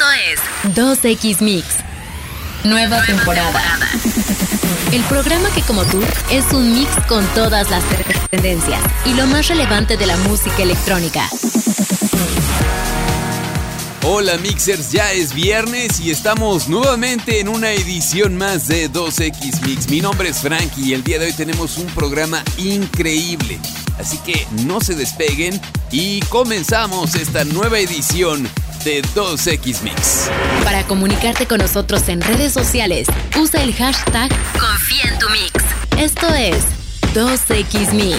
Esto es 2X Mix. Nueva, temporada. El programa que como tú es un mix con todas las tendencias y lo más relevante de la música electrónica. Hola Mixers, ya es viernes y estamos nuevamente en una edición más de 2X Mix. Mi nombre es Frankie y el día de hoy tenemos un programa increíble. Así que no se despeguen y comenzamos esta nueva edición de 2X Mix. Para comunicarte con nosotros en redes sociales, usa el hashtag Confía en tu Mix. Esto es 2X Mix.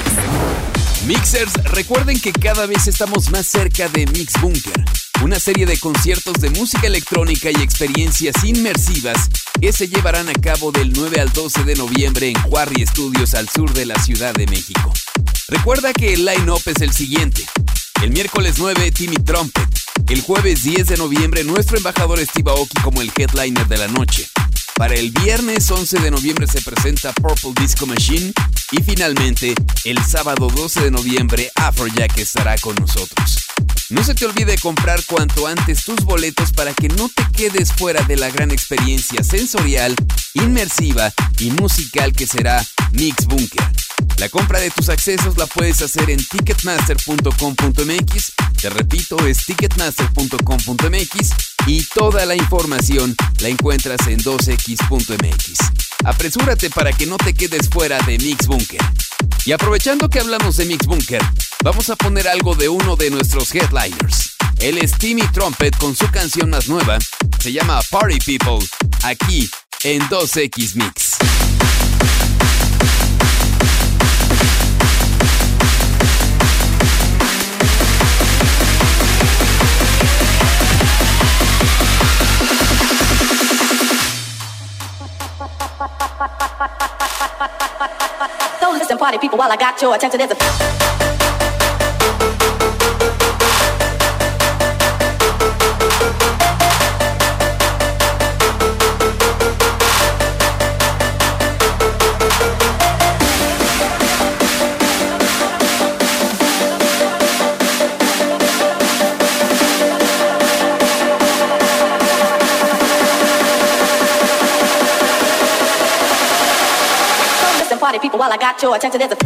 Mixers, recuerden que cada vez estamos más cerca de Mix Bunker, una serie de conciertos de música electrónica y experiencias inmersivas que se llevarán a cabo del 9 al 12 de noviembre en Quarry Studios al sur de la Ciudad de México. Recuerda que el line-up es el siguiente. El miércoles 9, Timmy Trumpet. El jueves 10 de noviembre, nuestro embajador Steve Aoki como el headliner de la noche. Para el viernes 11 de noviembre se presenta Purple Disco Machine y finalmente el sábado 12 de noviembre Afrojack estará con nosotros. No se te olvide comprar cuanto antes tus boletos para que no te quedes fuera de la gran experiencia sensorial, inmersiva y musical que será Mix Bunker. La compra de tus accesos la puedes hacer en ticketmaster.com.mx. Te repito, es ticketmaster.com.mx y toda la información la encuentras en 2x.mx. Apresúrate para que no te quedes fuera de Mix Bunker. Y aprovechando que hablamos de Mix Bunker, vamos a poner algo de uno de nuestros headliners. Él es Timmy Trumpet con su canción más nueva, se llama Party People, aquí en 2X Mix. So listen, party people, while I got your attention, there's a. party people, while I got your attention, there's a.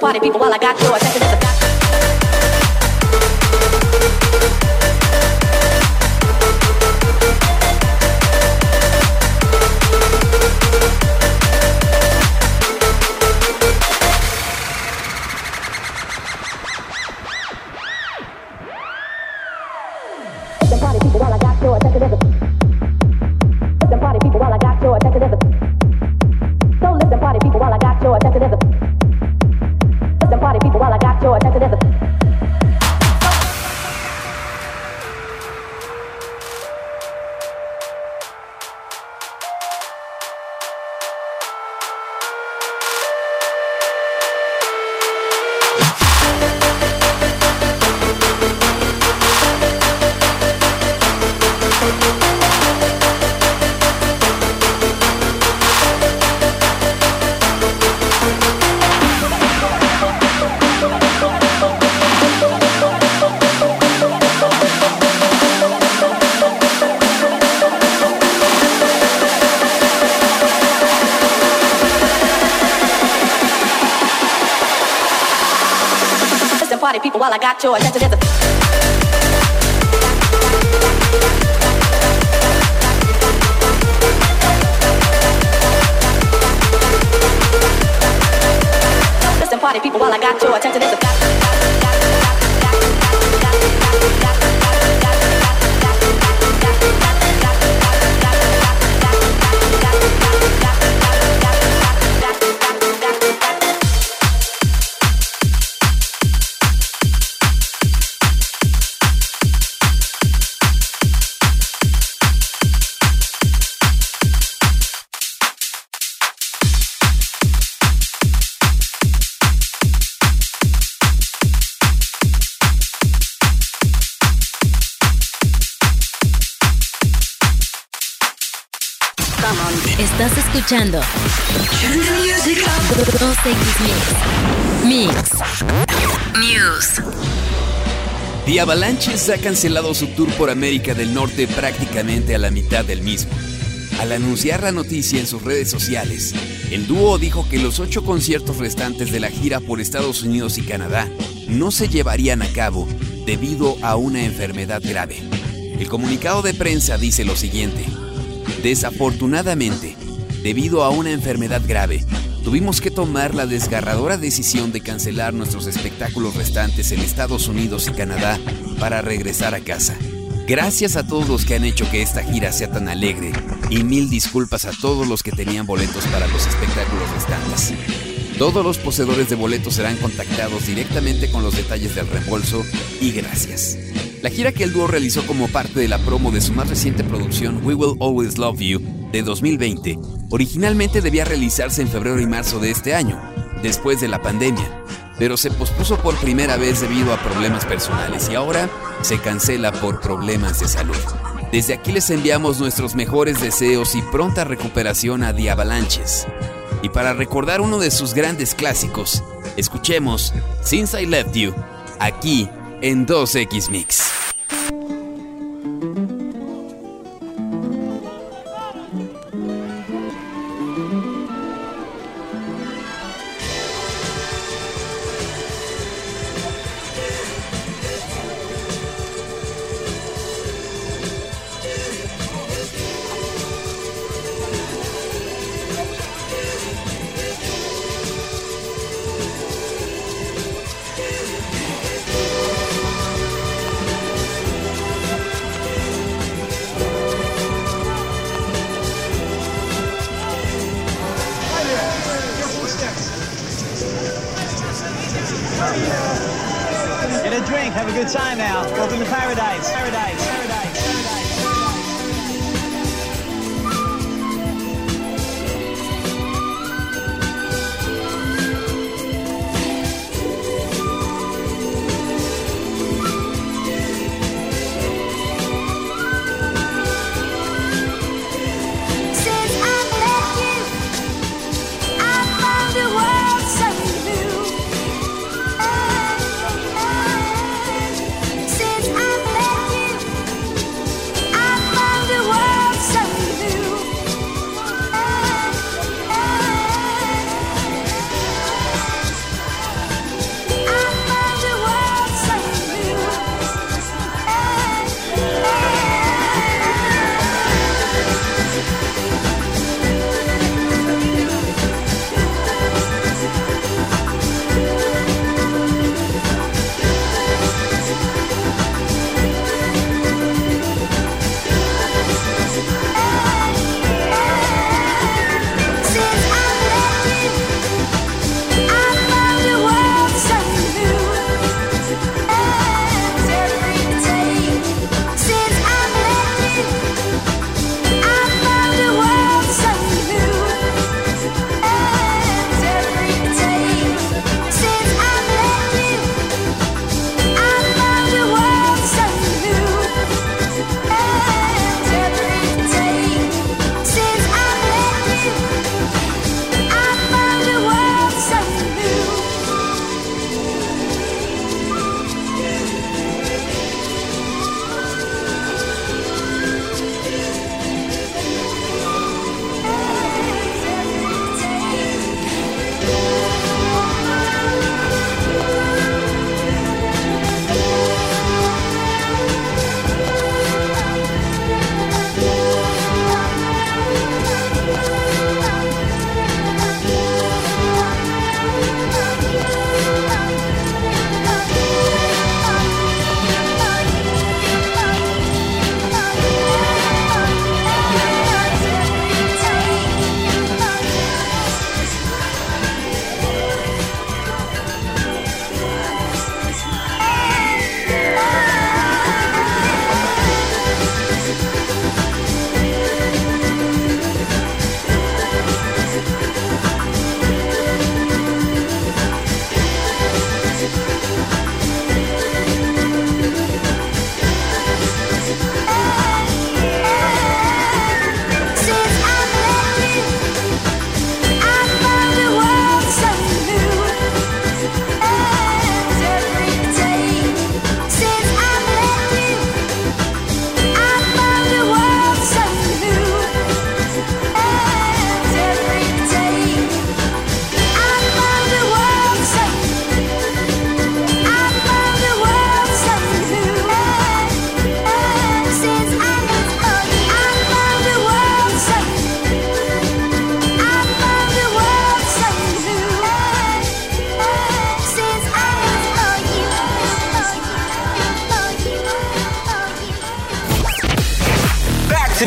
Party people, while I got your attention, escuchando 2X Mix. The Avalanches ha cancelado su tour por América del Norte prácticamente a la mitad del mismo. Al anunciar la noticia en sus redes sociales, el dúo dijo que los ocho conciertos restantes de la gira por Estados Unidos y Canadá no se llevarían a cabo debido a una enfermedad grave. El comunicado de prensa dice lo siguiente. Desafortunadamente, debido a una enfermedad grave, tuvimos que tomar la desgarradora decisión de cancelar nuestros espectáculos restantes en Estados Unidos y Canadá para regresar a casa. Gracias a todos los que han hecho que esta gira sea tan alegre y mil disculpas a todos los que tenían boletos para los espectáculos restantes. Todos los poseedores de boletos serán contactados directamente con los detalles del reembolso y gracias. La gira que el dúo realizó como parte de la promo de su más reciente producción We Will Always Love You de 2020 originalmente debía realizarse en febrero y marzo de este año, después de la pandemia, pero se pospuso por primera vez debido a problemas personales y ahora se cancela por problemas de salud. Desde aquí les enviamos nuestros mejores deseos y pronta recuperación a The Avalanches. Y para recordar uno de sus grandes clásicos, escuchemos Since I Left You, aquí en 2X Mix.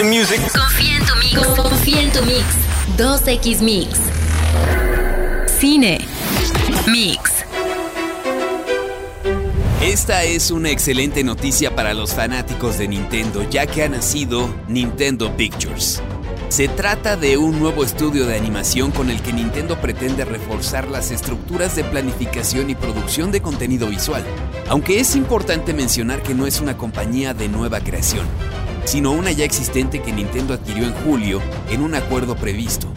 Music. Confía en tu mix. Confía en tu mix. 2X Mix. Cine. Mix. Esta es una excelente noticia para los fanáticos de Nintendo, ya que ha nacido Nintendo Pictures. Se trata de un nuevo estudio de animación con el que Nintendo pretende reforzar las estructuras de planificación y producción de contenido visual, aunque es importante mencionar que no es una compañía de nueva creación, sino una ya existente que Nintendo adquirió en julio en un acuerdo previsto.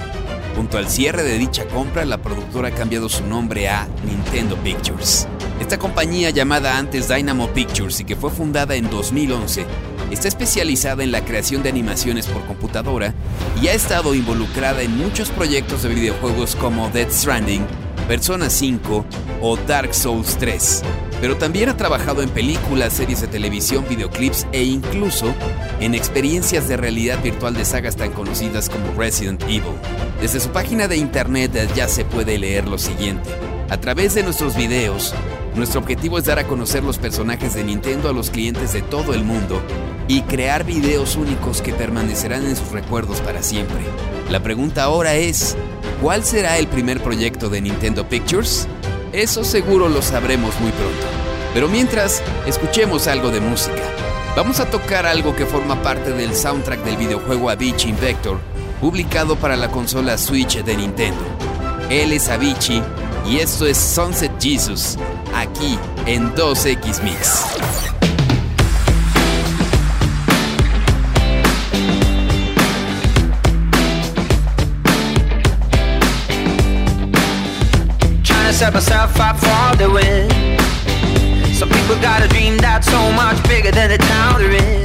Junto al cierre de dicha compra, la productora ha cambiado su nombre a Nintendo Pictures. Esta compañía llamada antes Dynamo Pictures y que fue fundada en 2011, está especializada en la creación de animaciones por computadora y ha estado involucrada en muchos proyectos de videojuegos como Dead Stranding, Persona 5 o Dark Souls 3. Pero también ha trabajado en películas, series de televisión, videoclips e incluso en experiencias de realidad virtual de sagas tan conocidas como Resident Evil. Desde su página de internet ya se puede leer lo siguiente. A través de nuestros videos, nuestro objetivo es dar a conocer los personajes de Nintendo a los clientes de todo el mundo y crear videos únicos que permanecerán en sus recuerdos para siempre. La pregunta ahora es, ¿cuál será el primer proyecto de Nintendo Pictures? Eso seguro lo sabremos muy pronto. Pero mientras, escuchemos algo de música. Vamos a tocar algo que forma parte del soundtrack del videojuego Avicii Invector, publicado para la consola Switch de Nintendo. Él es Avicii y esto es Sunset Jesus, aquí en 2X Mix. Set myself up for the win. Some people got a dream that's so much bigger than the town they're in.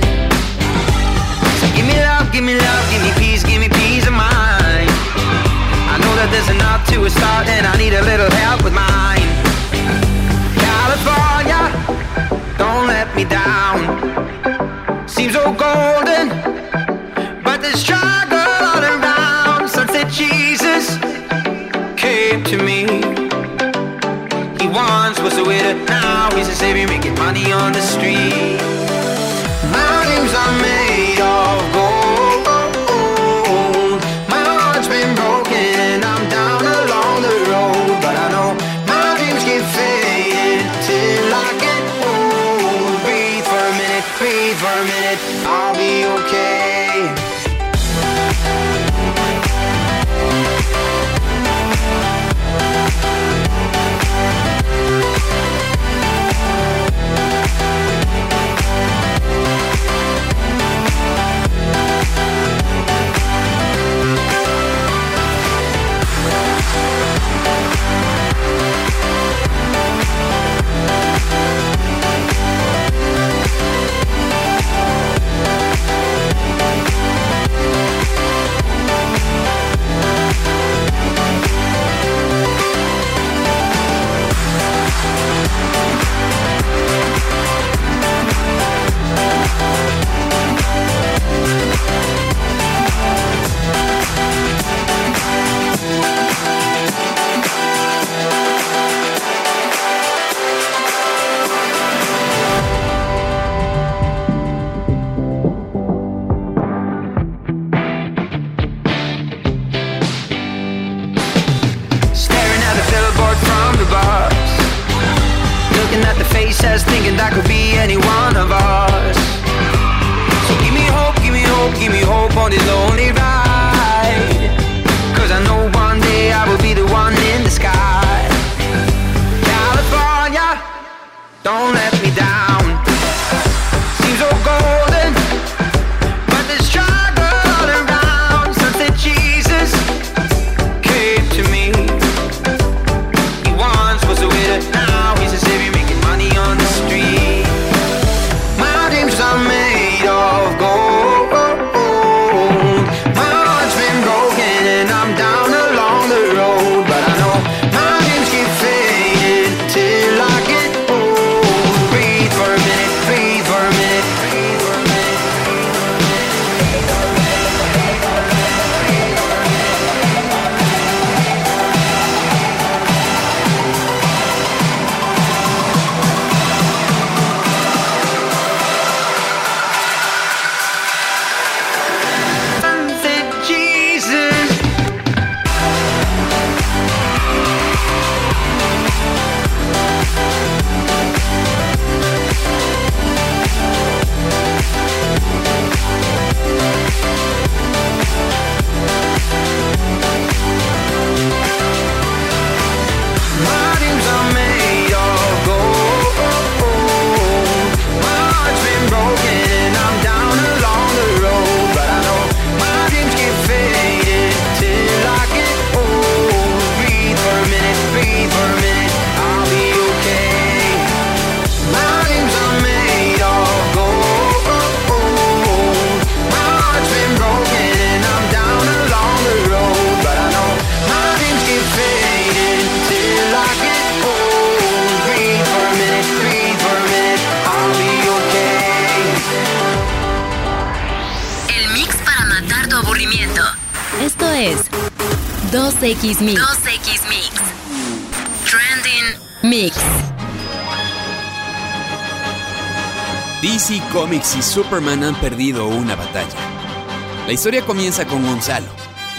So give me love, give me love, give me peace, give me peace of mind. I know that there's enough to start, and I need a little help with mine. California, don't let me down. Seems so golden, but there's struggle all around. Sunset Jesus came to me. Cause the way that now He's a save making money on the street. My name's are. 2X Mix. 2X Mix. Trending Mix. DC Comics y Superman han perdido una batalla. La historia comienza con Gonzalo,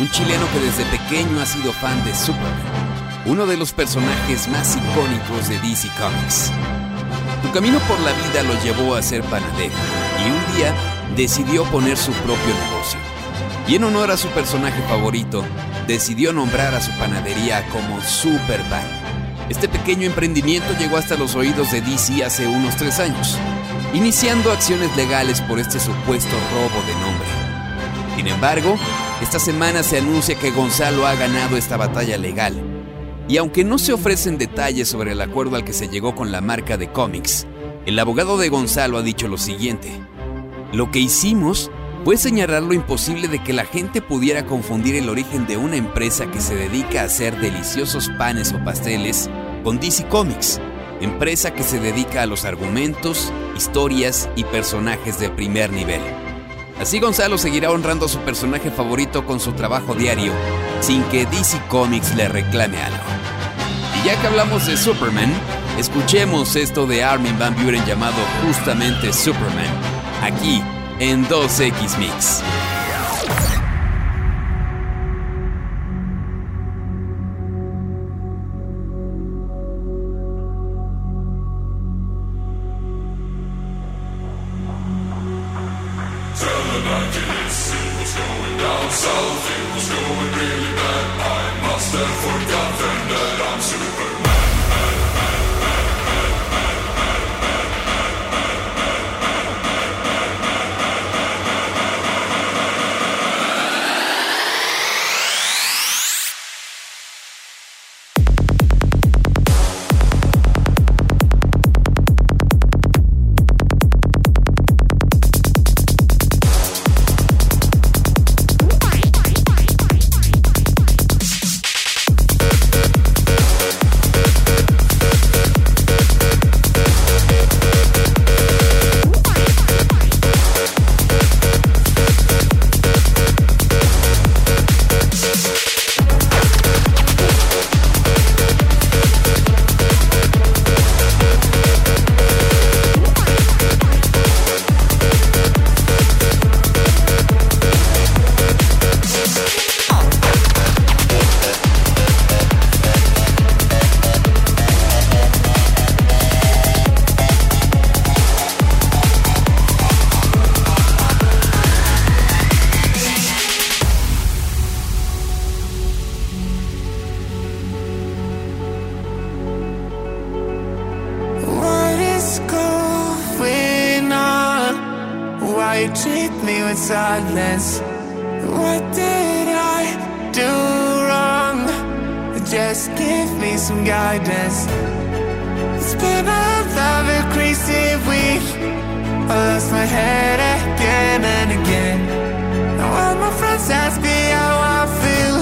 un chileno que desde pequeño ha sido fan de Superman, uno de los personajes más icónicos de DC Comics. Su camino por la vida lo llevó a ser panadero y un día decidió poner su propio negocio. Y en honor a su personaje favorito, decidió nombrar a su panadería como Superpan. Este pequeño emprendimiento llegó hasta los oídos de DC hace unos tres años, iniciando acciones legales por este supuesto robo de nombre. Sin embargo, esta semana se anuncia que Gonzalo ha ganado esta batalla legal. Y aunque no se ofrecen detalles sobre el acuerdo al que se llegó con la marca de cómics, el abogado de Gonzalo ha dicho lo siguiente. Lo que hicimos fue señalar lo imposible de que la gente pudiera confundir el origen de una empresa que se dedica a hacer deliciosos panes o pasteles con DC Comics, empresa que se dedica a los argumentos, historias y personajes de primer nivel. Así Gonzalo seguirá honrando a su personaje favorito con su trabajo diario, sin que DC Comics le reclame algo. Y ya que hablamos de Superman, escuchemos esto de Armin Van Buren llamado justamente Superman, aquí en 2X Mix. Tell the night, can it see what's going down south? It was going really You treat me with silence? What did I do wrong? Just give me some guidance. It's been a crazy week. I lost my head again and again. Now all my friends ask me how I feel.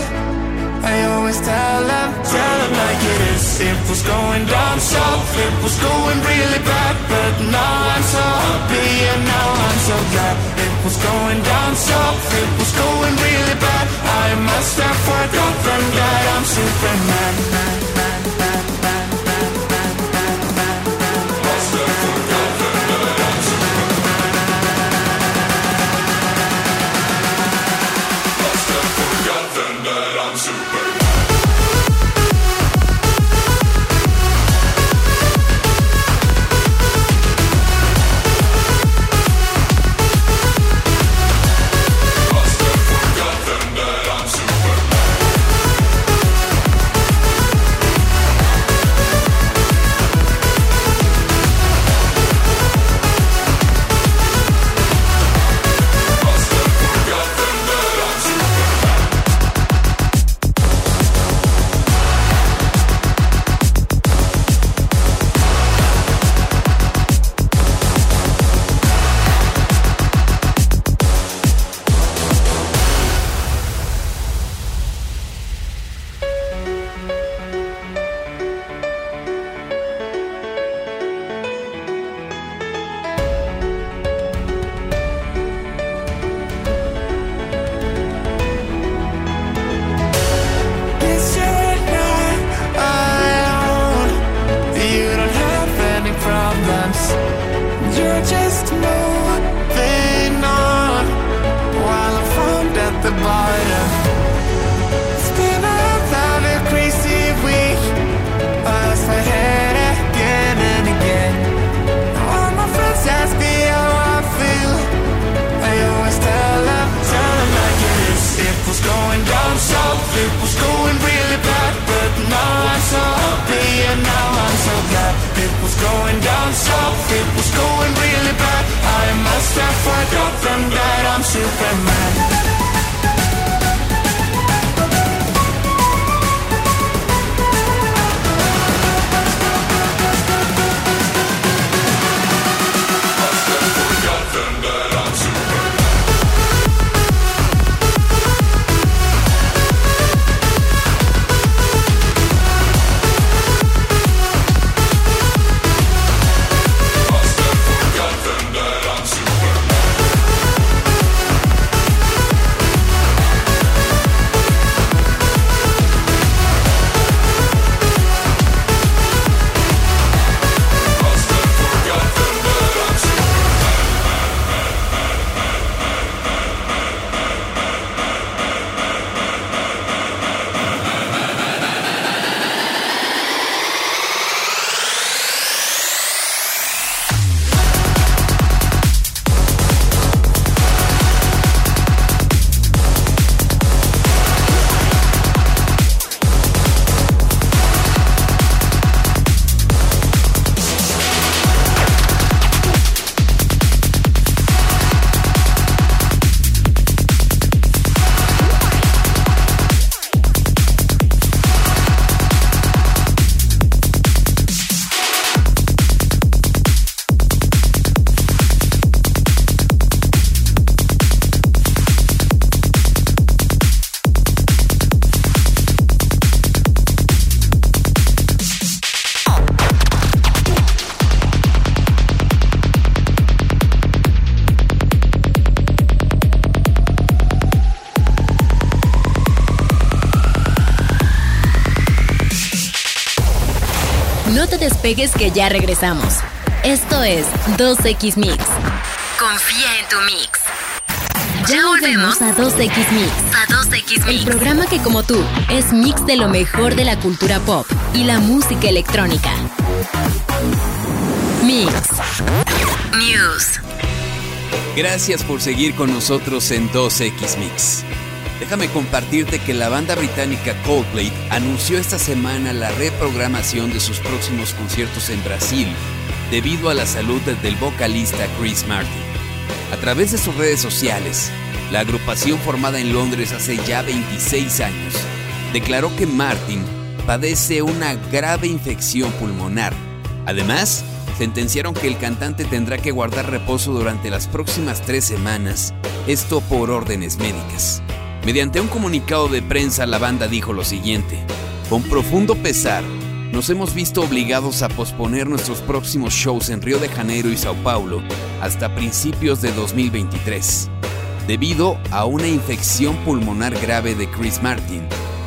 I always tell them, tell them like it is. It was going down south, it was going really bad, but now I'm so happy and now I'm so glad. It was going down south, it was going really bad. I must have forgotten that I'm Superman. Que ya regresamos. Esto es 2X Mix. Confía en tu mix. Ya volvemos a 2X Mix. A 2X Mix. El programa que como tú es mix de lo mejor de la cultura pop y la música electrónica. Mix. News. Gracias por seguir con nosotros en 2X Mix. Déjame compartirte que la banda británica Coldplay anunció esta semana la reprogramación de sus próximos conciertos en Brasil debido a la salud del vocalista Chris Martin. A través de sus redes sociales, la agrupación formada en Londres hace ya 26 años declaró que Martin padece una grave infección pulmonar. Además, sentenciaron que el cantante tendrá que guardar reposo durante las próximas tres semanas, esto por órdenes médicas. Mediante un comunicado de prensa, la banda dijo lo siguiente: Con profundo pesar, nos hemos visto obligados a posponer nuestros próximos shows en Río de Janeiro y Sao Paulo hasta principios de 2023, debido a una infección pulmonar grave de Chris Martin,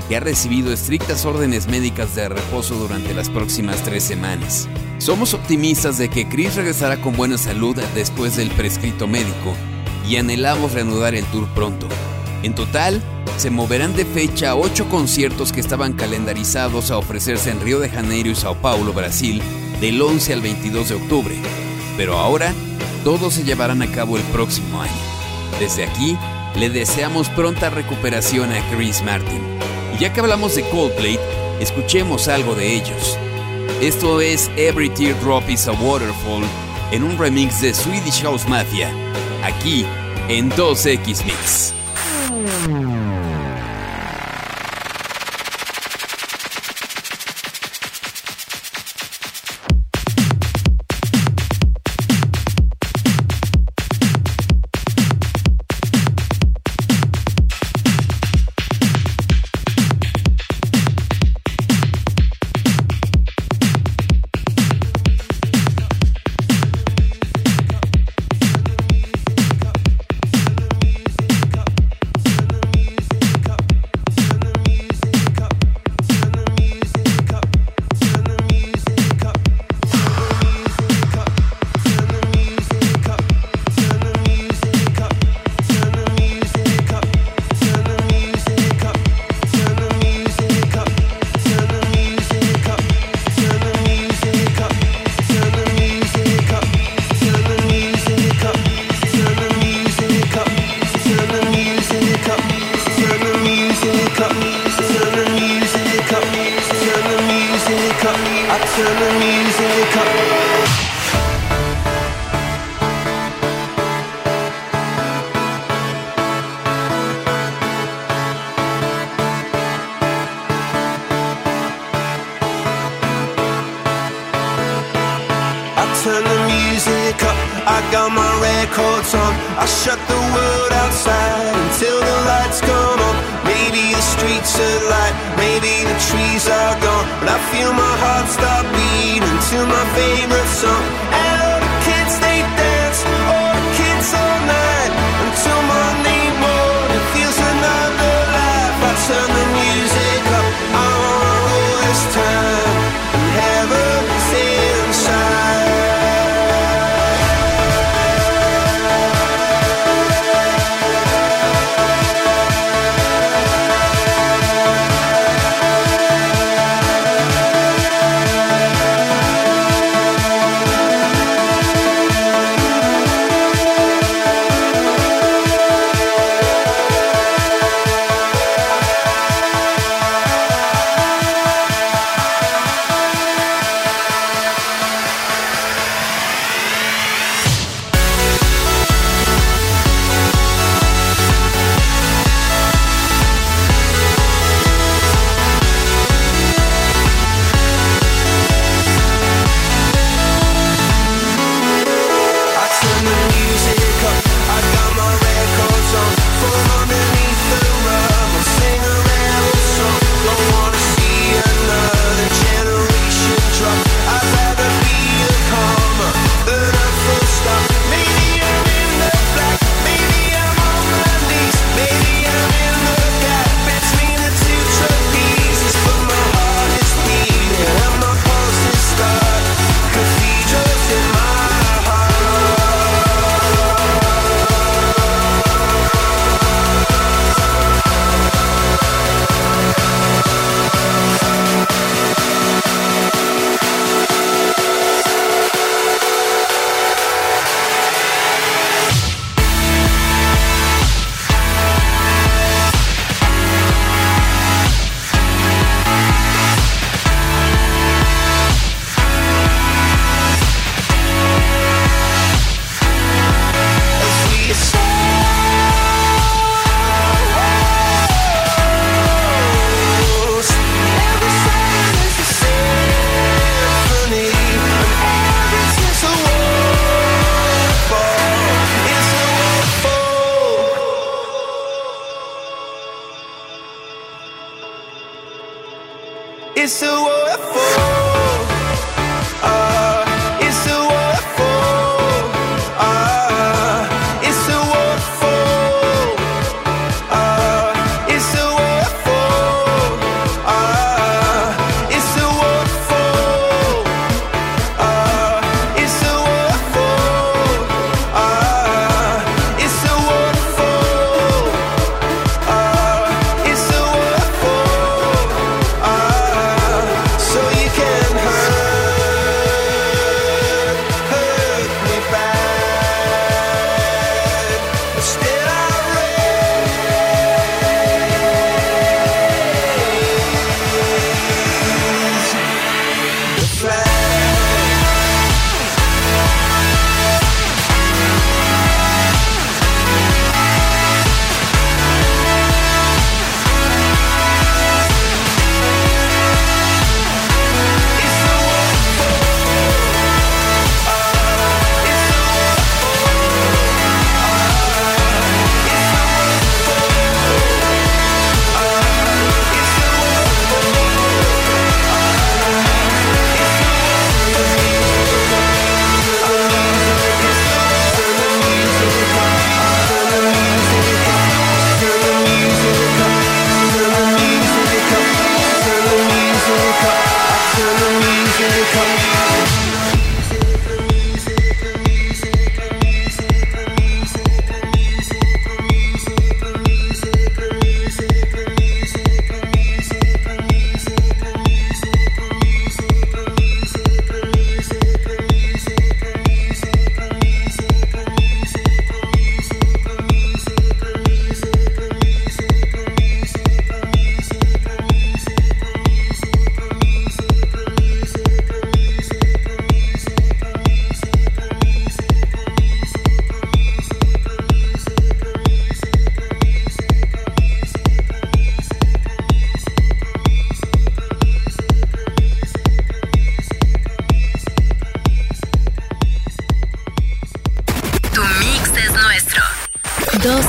que ha recibido estrictas órdenes médicas de reposo durante las próximas tres semanas. Somos optimistas de que Chris regresará con buena salud después del prescrito médico y anhelamos reanudar el tour pronto. En total, se moverán de fecha ocho conciertos que estaban calendarizados a ofrecerse en Río de Janeiro y Sao Paulo, Brasil, del 11 al 22 de octubre. Pero ahora, todos se llevarán a cabo el próximo año. Desde aquí, le deseamos pronta recuperación a Chris Martin. Y ya que hablamos de Coldplay, escuchemos algo de ellos. Esto es Every Teardrop is a Waterfall en un remix de Swedish House Mafia, aquí en 2X Mix. I got my records on. I shut the world outside until the lights come on. Maybe the streets are light, maybe the trees are gone. But I feel my heart stop beating to my favorite song.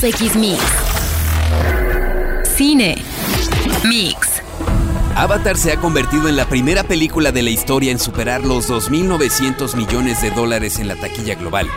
2X Mix. Cine. Mix. Avatar se ha convertido en la primera película de la historia en superar los 2.900 millones de dólares en la taquilla global.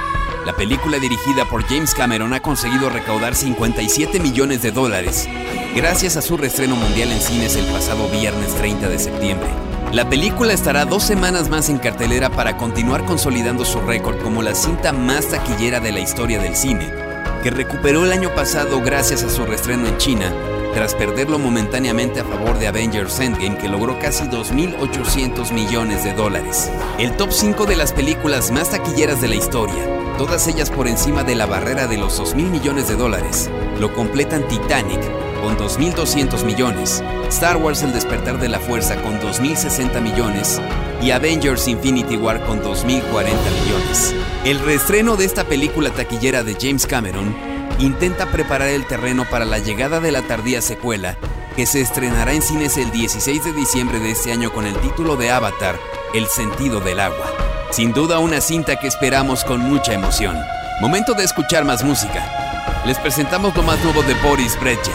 La película dirigida por James Cameron ha conseguido recaudar 57 millones de dólares gracias a su reestreno mundial en cines el pasado viernes 30 de septiembre. La película estará dos semanas más en cartelera para continuar consolidando su récord como la cinta más taquillera de la historia del cine, que recuperó el año pasado gracias a su reestreno en China tras perderlo momentáneamente a favor de Avengers Endgame que logró casi 2.800 millones de dólares. El top 5 de las películas más taquilleras de la historia, todas ellas por encima de la barrera de los 2.000 millones de dólares, lo completan Titanic con 2.200 millones, Star Wars El despertar de la fuerza con 2.060 millones y Avengers Infinity War con 2.040 millones. El reestreno de esta película taquillera de James Cameron intenta preparar el terreno para la llegada de la tardía secuela, que se estrenará en cines el 16 de diciembre de este año con el título de Avatar, El sentido del agua. Sin duda una cinta que esperamos con mucha emoción. Momento de escuchar más música. Les presentamos lo más nuevo de Boris Brejcha.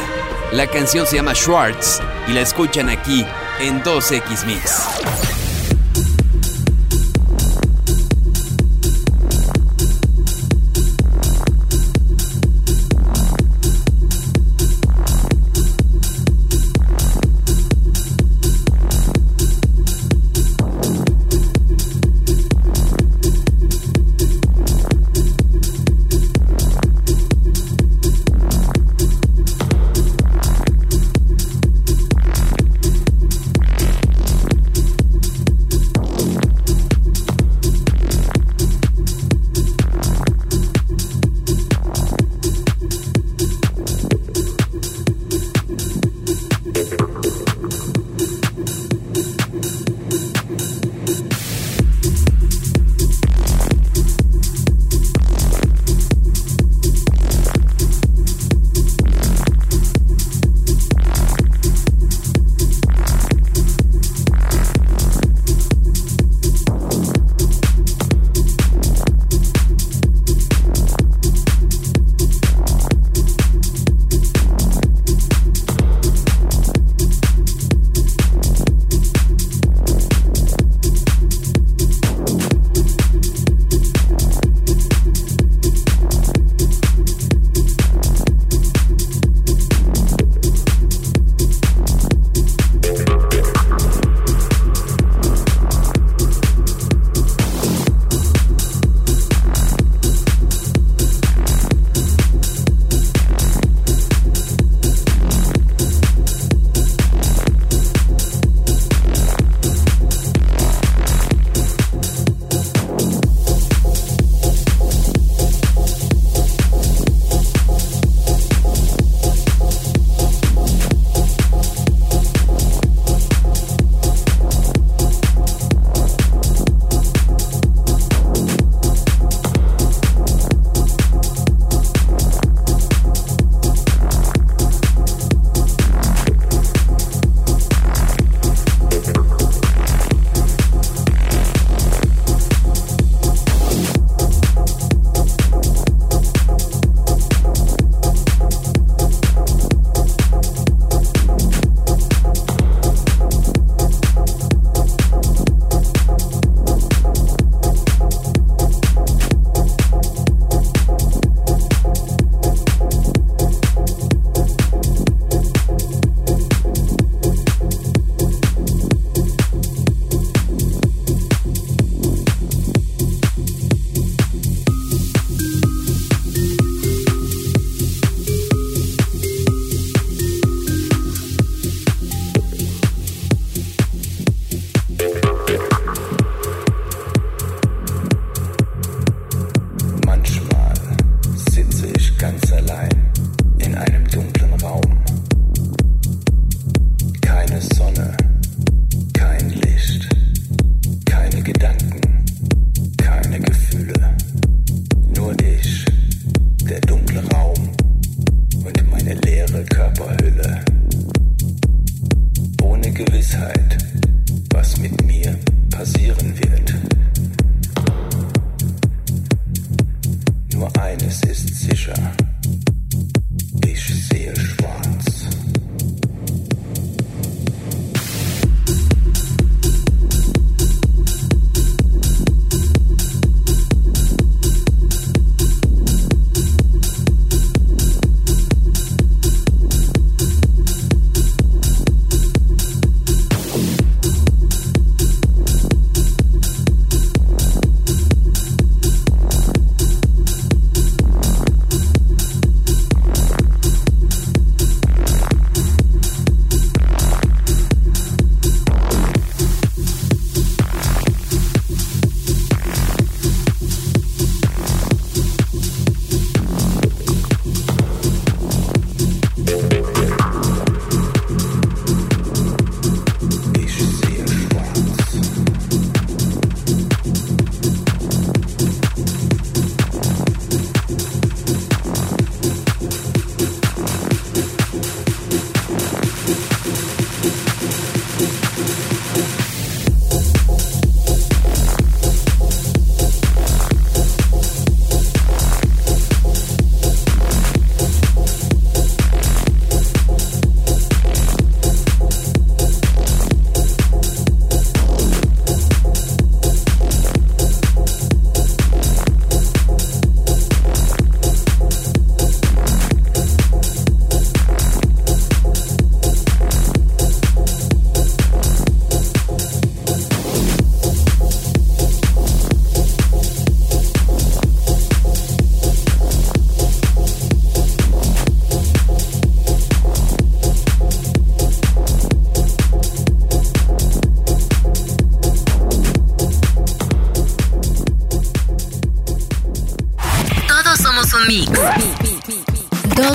La canción se llama Schwartz y la escuchan aquí en 2X Mix.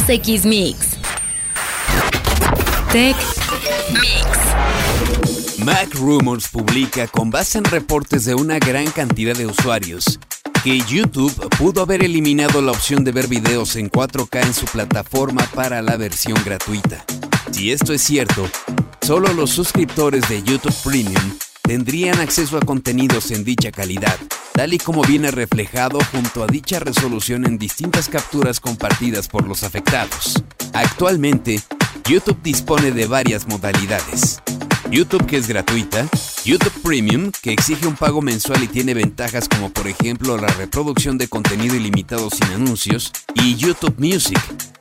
2X Mix. Tech Mix. Mac Rumors publica con base en reportes de una gran cantidad de usuarios que YouTube pudo haber eliminado la opción de ver videos en 4K en su plataforma para la versión gratuita. Si esto es cierto, solo los suscriptores de YouTube Premium tendrían acceso a contenidos en dicha calidad, tal y como viene reflejado junto a dicha resolución en distintas capturas compartidas por los afectados. Actualmente, YouTube dispone de varias modalidades. YouTube que es gratuita, YouTube Premium que exige un pago mensual y tiene ventajas como por ejemplo la reproducción de contenido ilimitado sin anuncios, y YouTube Music,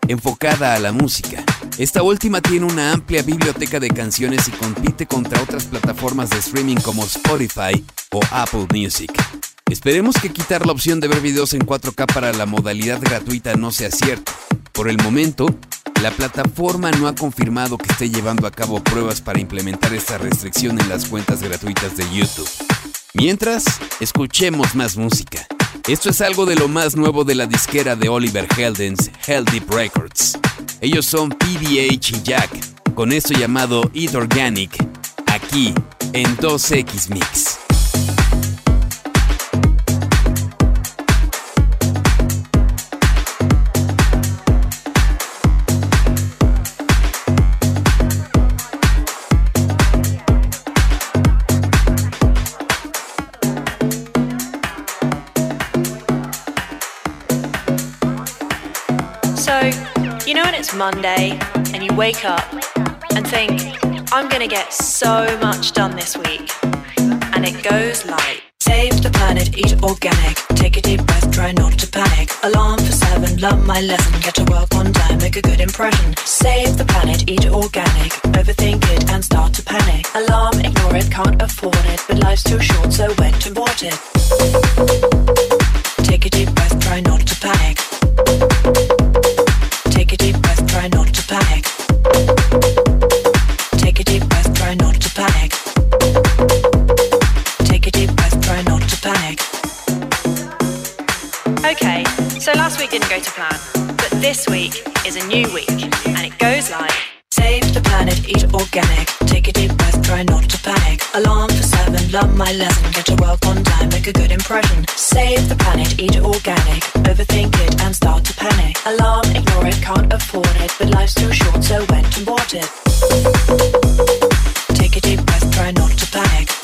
enfocada a la música. Esta última tiene una amplia biblioteca de canciones y compite contra otras plataformas de streaming como Spotify o Apple Music. Esperemos que quitar la opción de ver videos en 4K para la modalidad gratuita no sea cierto. Por el momento, la plataforma no ha confirmado que esté llevando a cabo pruebas para implementar esta restricción en las cuentas gratuitas de YouTube. Mientras, escuchemos más música. Esto es algo de lo más nuevo de la disquera de Oliver Heldens, Hell Deep Records. Ellos son PBH y Jack, con esto llamado Eat Organic, aquí en 2X Mix. It's Monday and you wake up and think, I'm gonna get so much done this week. And it goes like Save the planet, eat organic. Take a deep breath, try not to panic. Alarm for seven, learn my lesson. Get to work on time, make a good impression. Save the planet, eat organic. Overthink it and start to panic. Alarm, ignore it, can't afford it. But life's too short, so went and bought it. Take a deep breath, try not to panic. Not to panic. Take a deep breath, try not to panic. Take a deep breath, try not to panic. Okay, so last week didn't go to plan, but this week is a new week, and it goes like Save the planet, eat organic. Take a try not to panic. Alarm for seven, learn my lesson. Get to work on time, make a good impression. Save the planet, eat organic. Overthink it and start to panic. Alarm, ignore it, can't afford it. But life's too short, so went and bought it. Take a deep breath, try not to panic.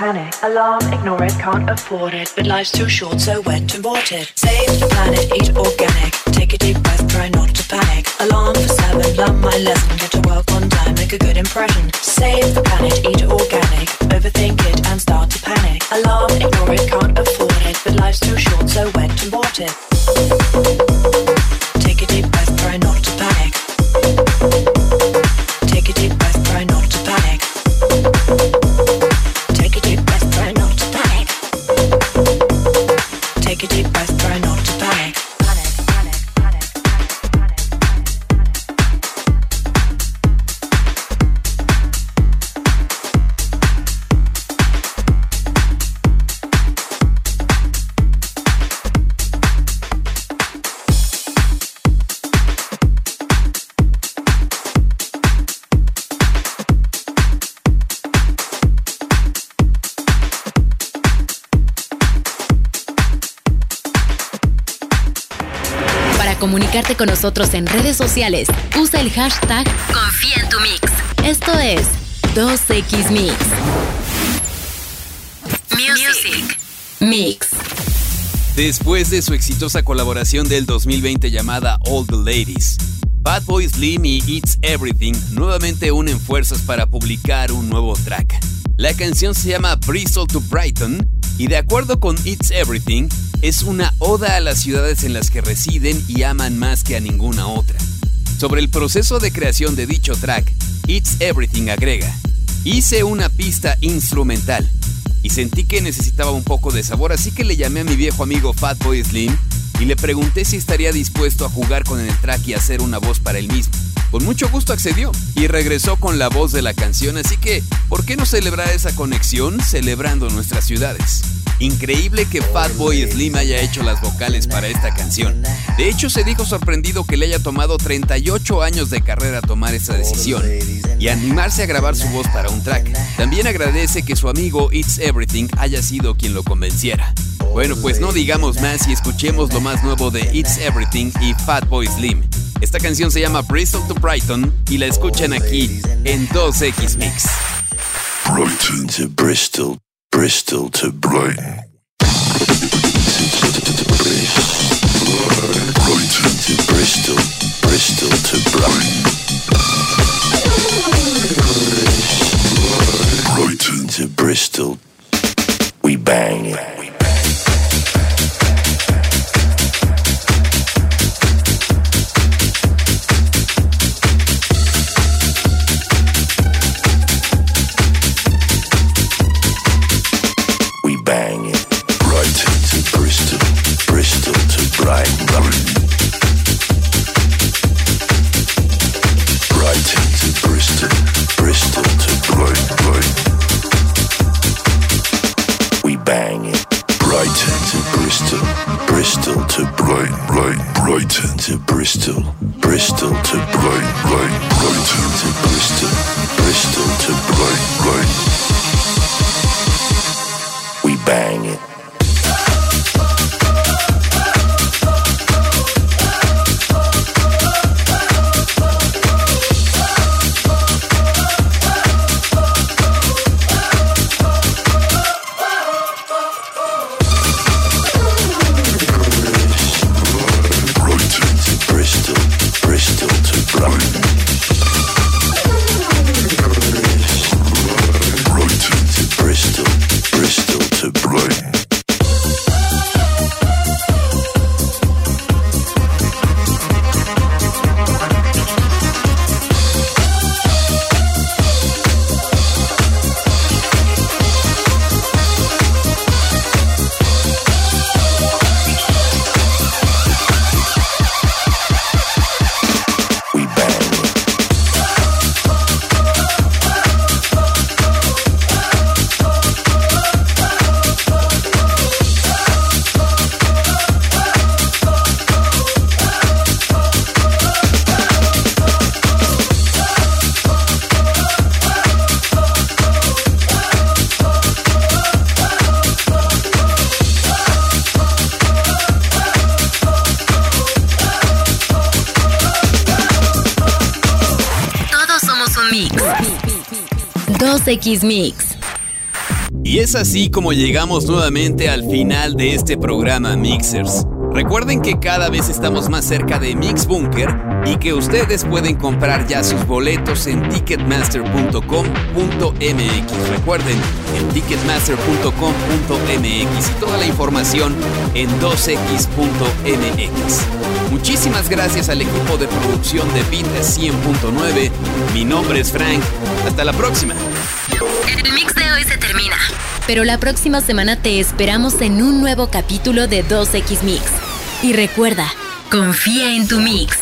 Panic. Alarm, ignore it, can't afford it. But life's too short, so when to abort it. Save the planet, eat organic. Take a deep breath, try not to panic. Alarm for seven, learn my lesson. Get to work on time, make a good impression. Save the planet, eat organic. Overthink it and start to panic. Alarm, ignore it, can't afford it. But life's too short, so when to abort it. Con nosotros en redes sociales, usa el hashtag Confía en tu Mix. Esto es 2X Mix. Music. Mix. Después de su exitosa colaboración del 2020 llamada All the Ladies, Bad Boy Slim y It's Everything nuevamente unen fuerzas para publicar un nuevo track. La canción se llama Bristol to Brighton y de acuerdo con It's Everything, es una oda a las ciudades en las que residen y aman más que a ninguna otra. Sobre el proceso de creación de dicho track, It's Everything agrega, hice una pista instrumental y sentí que necesitaba un poco de sabor, así que le llamé a mi viejo amigo Fatboy Slim y le pregunté si estaría dispuesto a jugar con el track y hacer una voz para él mismo. Con mucho gusto accedió y regresó con la voz de la canción, así que, ¿por qué no celebrar esa conexión celebrando nuestras ciudades? Increíble que Fatboy Slim haya hecho las vocales para esta canción. De hecho, se dijo sorprendido que le haya tomado 38 años de carrera tomar esa decisión y animarse a grabar su voz para un track. También agradece que su amigo It's Everything haya sido quien lo convenciera. Bueno, pues no digamos más y escuchemos lo más nuevo de It's Everything y Fatboy Slim. Esta canción se llama Bristol to Brighton y la escuchan aquí en 2X Mix. Brighton to Bristol, Bristol to Brighton. Brighton to Bristol, Bristol to Brighton. Brighton to Bristol, we bang 2X Mix. Y es así como llegamos nuevamente al final de este programa Mixers. Recuerden que cada vez estamos más cerca de Mix Bunker y que ustedes pueden comprar ya sus boletos en ticketmaster.com.mx. Recuerden, en ticketmaster.com.mx y toda la información en 2x.mx. Muchísimas gracias al equipo de producción de Beat 100.9. Mi nombre es Frank. Hasta la próxima. El mix de hoy se termina. Pero la próxima semana te esperamos en un nuevo capítulo de 2X Mix. Y recuerda, confía en tu mix.